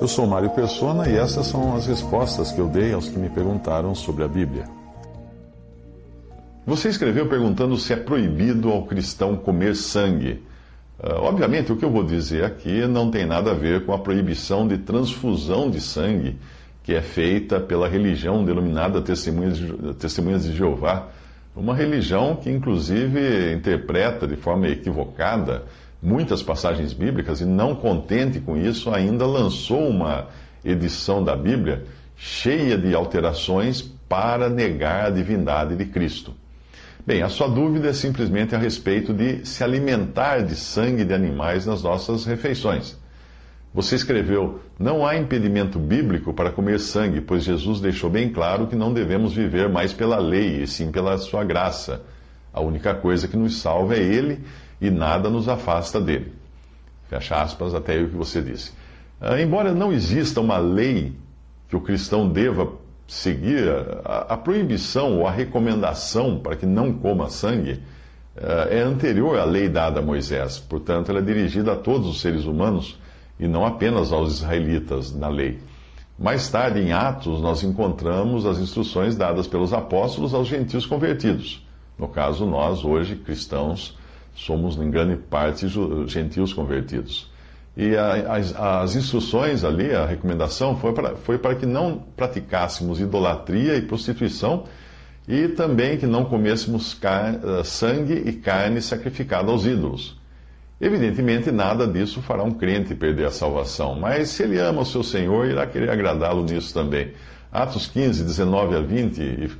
Eu sou Mário Persona e essas são as respostas que eu dei aos que me perguntaram sobre a Bíblia. Você escreveu perguntando se é proibido ao cristão comer sangue. Uh, obviamente, o que eu vou dizer aqui não tem nada a ver com a proibição de transfusão de sangue que é feita pela religião denominada Testemunhas de, Testemunhas de Jeová, uma religião que, inclusive, interpreta de forma equivocada muitas passagens bíblicas e, não contente com isso, ainda lançou uma edição da Bíblia cheia de alterações para negar a divindade de Cristo. Bem, a sua dúvida é simplesmente a respeito de se alimentar de sangue de animais nas nossas refeições. Você escreveu: Não há impedimento bíblico para comer sangue, pois Jesus deixou bem claro que não devemos viver mais pela lei, e sim pela sua graça. A única coisa que nos salva é Ele e nada nos afasta dele. Fecha aspas, até aí o que você disse. Ah, embora não exista uma lei que o cristão deva seguir a, a, proibição ou a recomendação para que não coma sangue uh, é anterior à lei dada a Moisés. Portanto, ela é dirigida a todos os seres humanos e não apenas aos israelitas na lei. Mais tarde, em Atos, nós encontramos as instruções dadas pelos apóstolos aos gentios convertidos. No caso, nós, hoje, cristãos, somos em grande parte gentios convertidos. E a, as, as, instruções ali, a recomendação, foi para, foi para que não praticássemos idolatria e prostituição e também que não comêssemos car, sangue e carne sacrificada aos ídolos. Evidentemente, nada disso fará um crente perder a salvação, mas se ele ama o seu Senhor, irá querer agradá-lo nisso também. Atos 15, 19 a 20 e,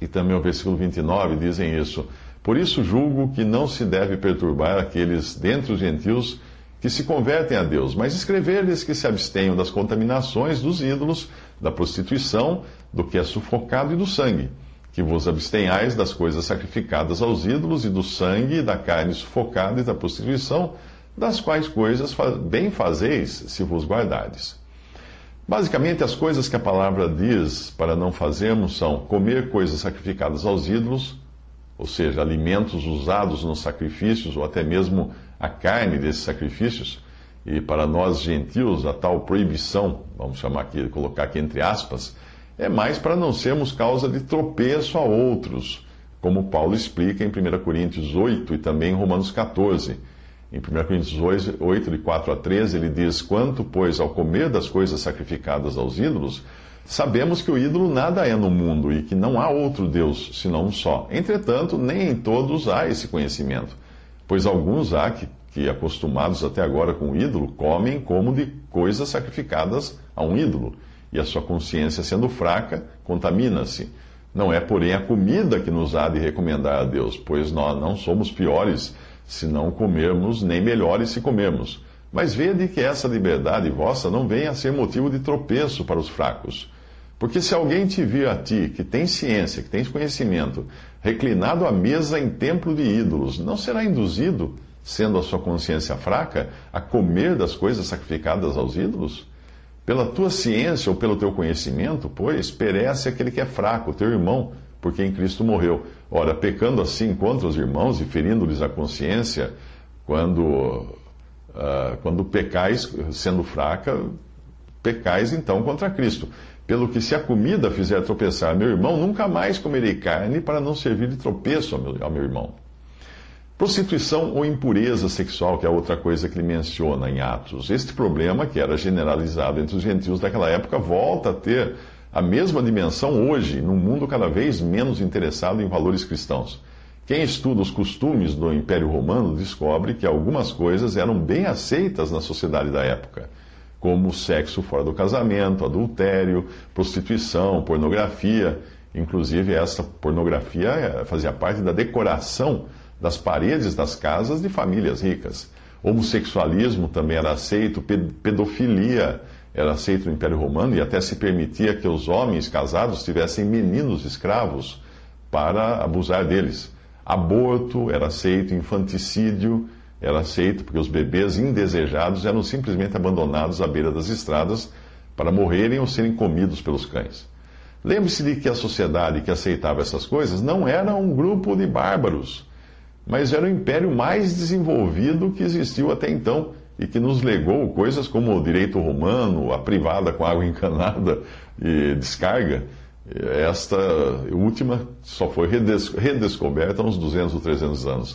e também o versículo 29 dizem isso. Por isso julgo que não se deve perturbar aqueles dentre os gentios que se convertem a Deus, mas escrever-lhes que se abstenham das contaminações dos ídolos, da prostituição, do que é sufocado e do sangue. Que vos abstenhais das coisas sacrificadas aos ídolos e do sangue da carne sufocada e da prostituição, das quais coisas bem fazeis se vos guardardes. Basicamente, as coisas que a palavra diz para não fazermos são comer coisas sacrificadas aos ídolos, ou seja, alimentos usados nos sacrifícios ou até mesmo a carne desses sacrifícios, e para nós gentios, a tal proibição, vamos chamar aqui, colocar aqui entre aspas, é mais para não sermos causa de tropeço a outros, como Paulo explica em 1 Coríntios 8 e também em Romanos 14. Em 1 Coríntios 8, de 4 a 13, ele diz: Quanto, pois, ao comer das coisas sacrificadas aos ídolos, sabemos que o ídolo nada é no mundo e que não há outro Deus senão um só. Entretanto, nem em todos há esse conhecimento. Pois alguns há que, que, acostumados até agora com o ídolo, comem como de coisas sacrificadas a um ídolo, e a sua consciência sendo fraca, contamina-se. Não é, porém, a comida que nos há de recomendar a Deus, pois nós não somos piores se não comermos, nem melhores se comermos. Mas vede que essa liberdade vossa não venha a ser motivo de tropeço para os fracos. Porque se alguém te vir a ti, que tem ciência, que tem conhecimento, reclinado à mesa em templo de ídolos, não será induzido, sendo a sua consciência fraca, a comer das coisas sacrificadas aos ídolos? Pela tua ciência ou pelo teu conhecimento, pois, perece aquele que é fraco, teu irmão, por quem Cristo morreu. Ora, pecando assim contra os irmãos e ferindo-lhes a consciência, quando, uh, quando pecais, sendo fraca, pecais então contra Cristo. Pelo que, se a comida fizer tropeçar meu irmão, nunca mais comerei carne para não servir de tropeço ao meu, ao meu irmão. Prostituição ou impureza sexual, que é outra coisa que ele menciona em Atos. Este problema, que era generalizado entre os gentios daquela época, volta a ter a mesma dimensão hoje, num mundo cada vez menos interessado em valores cristãos. Quem estuda os costumes do Império Romano descobre que algumas coisas eram bem aceitas na sociedade da época como sexo fora do casamento, adultério, prostituição, pornografia. Inclusive, essa pornografia eh, fazia parte da decoração das paredes das casas de famílias ricas. Homossexualismo também era aceito, pedofilia era aceito no Império Romano e até se permitia que os homens casados tivessem meninos escravos para abusar deles. Aborto era aceito, infanticídio era aceito, porque os bebês indesejados eram simplesmente abandonados à beira das estradas para morrerem ou serem comidos pelos cães. Lembre-se de que a sociedade que aceitava essas coisas não era um grupo de bárbaros, mas era o império mais desenvolvido que existiu até então e que nos legou coisas como o direito romano, a privada com água encanada e descarga. Esta última só foi redescoberta há uns 200 ou 300 anos.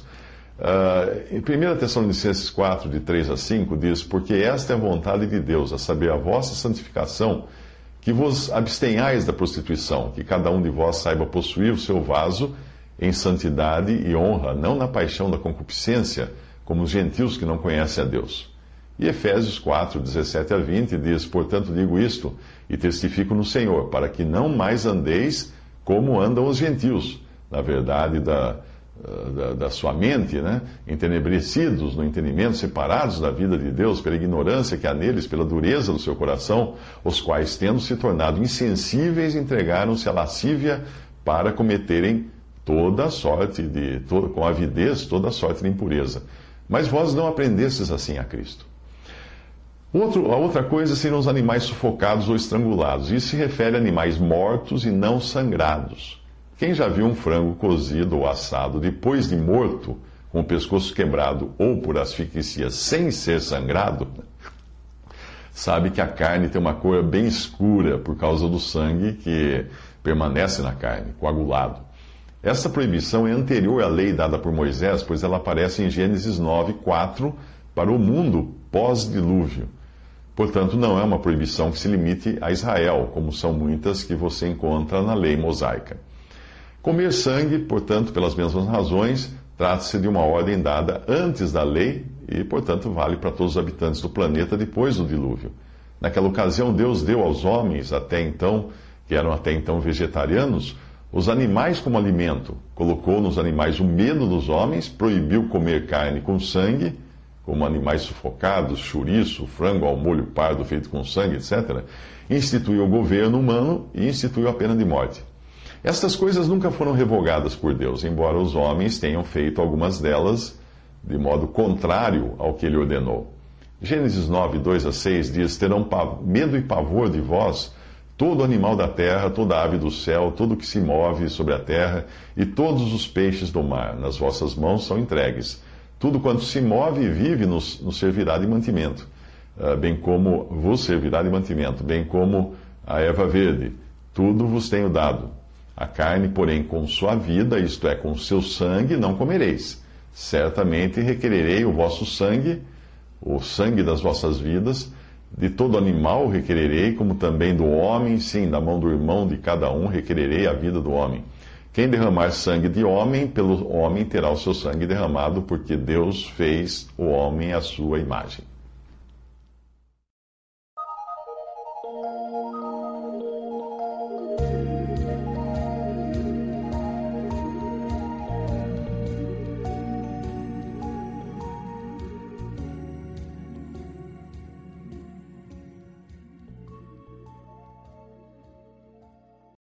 Uh, em 1 Tessalonicenses 4, de 3 a 5, diz: Porque esta é a vontade de Deus, a saber, a vossa santificação, que vos abstenhais da prostituição, que cada um de vós saiba possuir o seu vaso em santidade e honra, não na paixão da concupiscência, como os gentios que não conhecem a Deus. E Efésios 4, 17 a 20 diz: Portanto, digo isto e testifico no Senhor, para que não mais andeis como andam os gentios, na verdade da, da, da, sua mente, né? entenebrecidos no entendimento, separados da vida de Deus pela ignorância que há neles, pela dureza do seu coração, os quais, tendo se tornado insensíveis, entregaram-se à lascívia para cometerem toda sorte de, com avidez, toda sorte de impureza. Mas vós não aprendestes assim a Cristo. Outro, a outra coisa seriam os animais sufocados ou estrangulados. Isso se refere a animais mortos e não sangrados. Quem já viu um frango cozido ou assado depois de morto, com o pescoço quebrado ou por asfixia sem ser sangrado, sabe que a carne tem uma cor bem escura por causa do sangue que permanece na carne, coagulado. Essa proibição é anterior à lei dada por Moisés, pois ela aparece em Gênesis 9, 4, para o mundo pós-dilúvio. Portanto, não é uma proibição que se limite a Israel, como são muitas que você encontra na lei mosaica. Comer sangue, portanto, pelas mesmas razões, trata-se de uma ordem dada antes da lei e, portanto, vale para todos os habitantes do planeta depois do dilúvio. Naquela ocasião, Deus deu aos homens, até então, que eram até então vegetarianos, os animais como alimento. Colocou nos animais o medo dos homens, proibiu comer carne com sangue como animais sufocados, chouriço, frango ao molho pardo feito com sangue, etc., instituiu o governo humano e instituiu a pena de morte. Estas coisas nunca foram revogadas por Deus, embora os homens tenham feito algumas delas de modo contrário ao que ele ordenou. Gênesis 9, 2 a 6 diz: Terão medo e pavor de vós todo animal da terra, toda ave do céu, todo que se move sobre a terra e todos os peixes do mar. Nas vossas mãos são entregues tudo quanto se move e vive nos, nos servirá de mantimento, uh, bem como vos servirá de mantimento, bem como a erva verde. Tudo vos tenho dado. A carne, porém, com sua vida, isto é, com seu sangue, não comereis. Certamente requererei o vosso sangue, o sangue das vossas vidas, de todo animal requererei, como também do homem, sim, da mão do irmão de cada um requererei a vida do homem. Quem derramar sangue de homem, pelo homem terá o seu sangue derramado, porque Deus fez o homem à sua imagem.